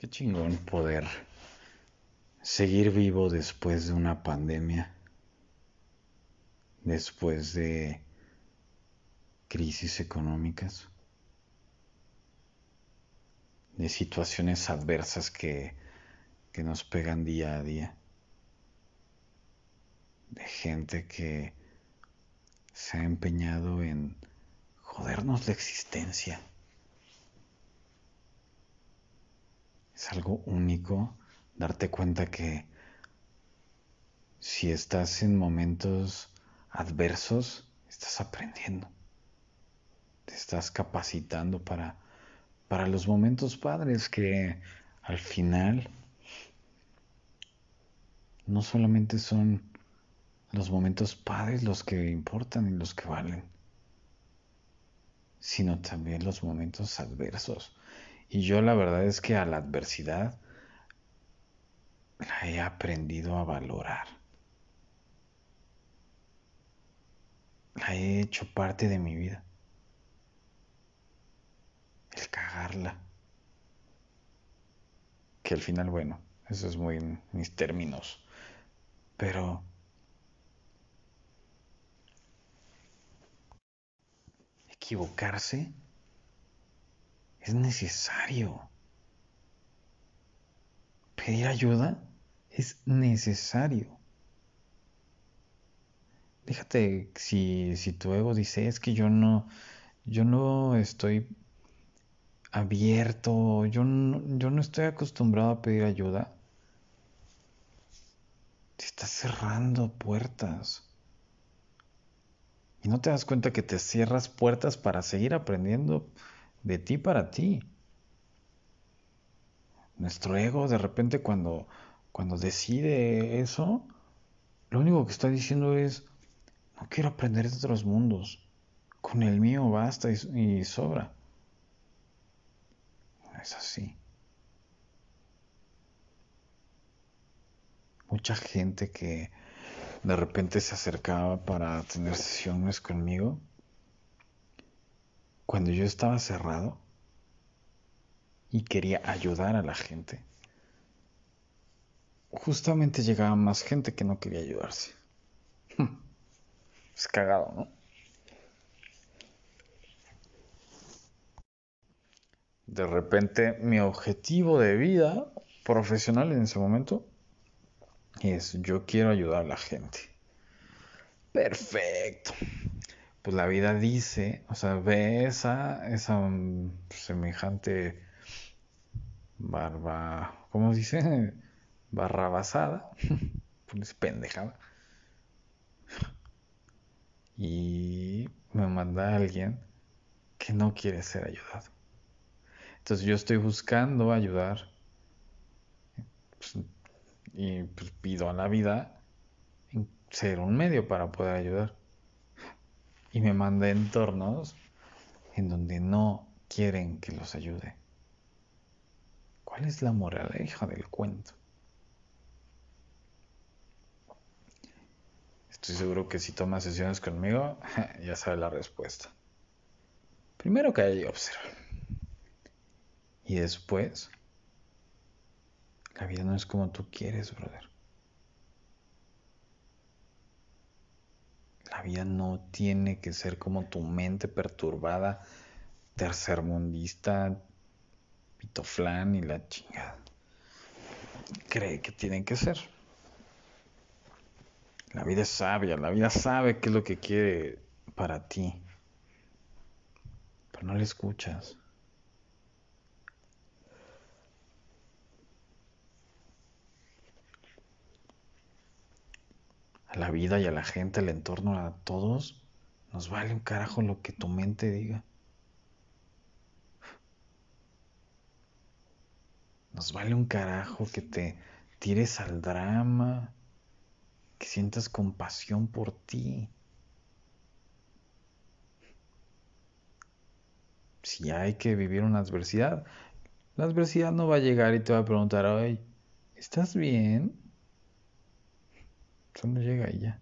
Qué chingón poder seguir vivo después de una pandemia, después de crisis económicas, de situaciones adversas que, que nos pegan día a día, de gente que se ha empeñado en jodernos la existencia. Es algo único darte cuenta que si estás en momentos adversos, estás aprendiendo. Te estás capacitando para, para los momentos padres que al final no solamente son los momentos padres los que importan y los que valen, sino también los momentos adversos y yo la verdad es que a la adversidad la he aprendido a valorar. La he hecho parte de mi vida. El cagarla. Que al final, bueno, eso es muy en mis términos. Pero equivocarse es necesario. Pedir ayuda es necesario. Déjate si, si tu ego dice es que yo no, yo no estoy abierto, yo no, yo no estoy acostumbrado a pedir ayuda. Te estás cerrando puertas. Y no te das cuenta que te cierras puertas para seguir aprendiendo de ti para ti. Nuestro ego de repente cuando, cuando decide eso, lo único que está diciendo es, no quiero aprender de otros mundos, con el mío basta y, sobra. es así. Mucha gente que de repente se acercaba para tener sesiones conmigo, cuando yo estaba cerrado y quería ayudar a la gente, justamente llegaba más gente que no quería ayudarse. Es cagado, ¿no? De repente mi objetivo de vida profesional en ese momento es yo quiero ayudar a la gente. Perfecto pues la vida dice, o sea, ve esa, esa mm, semejante barba, ¿cómo se dice? Barrabasada, pues pendejada. Y me manda alguien que no quiere ser ayudado. Entonces yo estoy buscando ayudar pues, y pues pido a la vida ser un medio para poder ayudar y me manda entornos en donde no quieren que los ayude. ¿Cuál es la moraleja del cuento? Estoy seguro que si tomas sesiones conmigo, ya sabe la respuesta. Primero que y observa. Y después, la vida no es como tú quieres, brother. La vida no tiene que ser como tu mente perturbada, tercermundista, pitoflán y la chingada. Cree que tiene que ser. La vida es sabia, la vida sabe qué es lo que quiere para ti. Pero no le escuchas. A la vida y a la gente, al entorno, a todos, nos vale un carajo lo que tu mente diga. Nos vale un carajo que te tires al drama, que sientas compasión por ti. Si hay que vivir una adversidad, la adversidad no va a llegar y te va a preguntar, ay, ¿estás bien? Solo llega ella.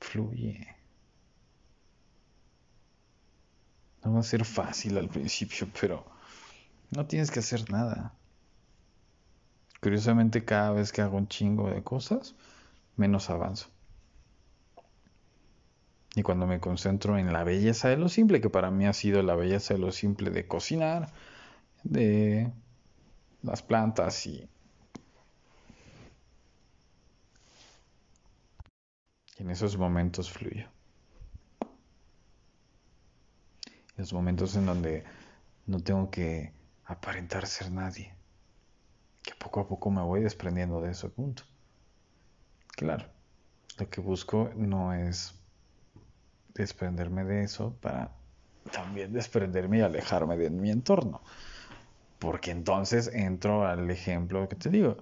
Fluye. No no va a ser fácil al principio, pero no tienes que hacer nada. Curiosamente, cada vez que hago un chingo de cosas, menos avanzo. Y cuando me concentro en la belleza de lo simple, que para mí ha sido la belleza de lo simple de cocinar, de las plantas y en esos momentos fluyo. Los momentos en donde no tengo que aparentar ser nadie. Que poco a poco me voy desprendiendo de eso, punto. Claro, lo que busco no es desprenderme de eso para también desprenderme y alejarme de mi entorno. Porque entonces entro al ejemplo que te digo.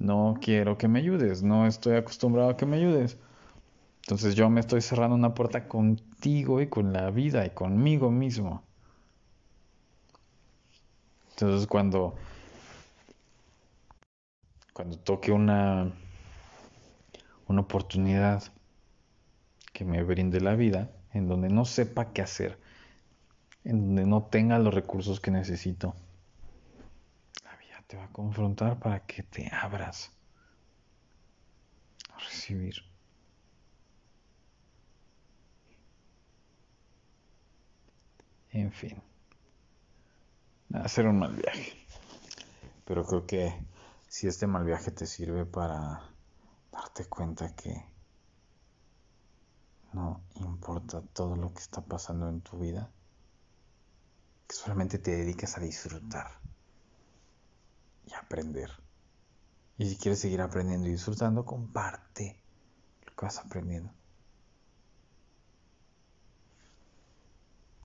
No quiero que me ayudes, no estoy acostumbrado a que me ayudes. Entonces yo me estoy cerrando una puerta contigo y con la vida y conmigo mismo. Entonces cuando cuando toque una una oportunidad que me brinde la vida, en donde no sepa qué hacer, en donde no tenga los recursos que necesito. Te va a confrontar para que te abras a recibir. En fin, hacer un mal viaje. Pero creo que si este mal viaje te sirve para darte cuenta que no importa todo lo que está pasando en tu vida, que solamente te dediques a disfrutar y aprender. Y si quieres seguir aprendiendo y disfrutando, comparte lo que vas aprendiendo.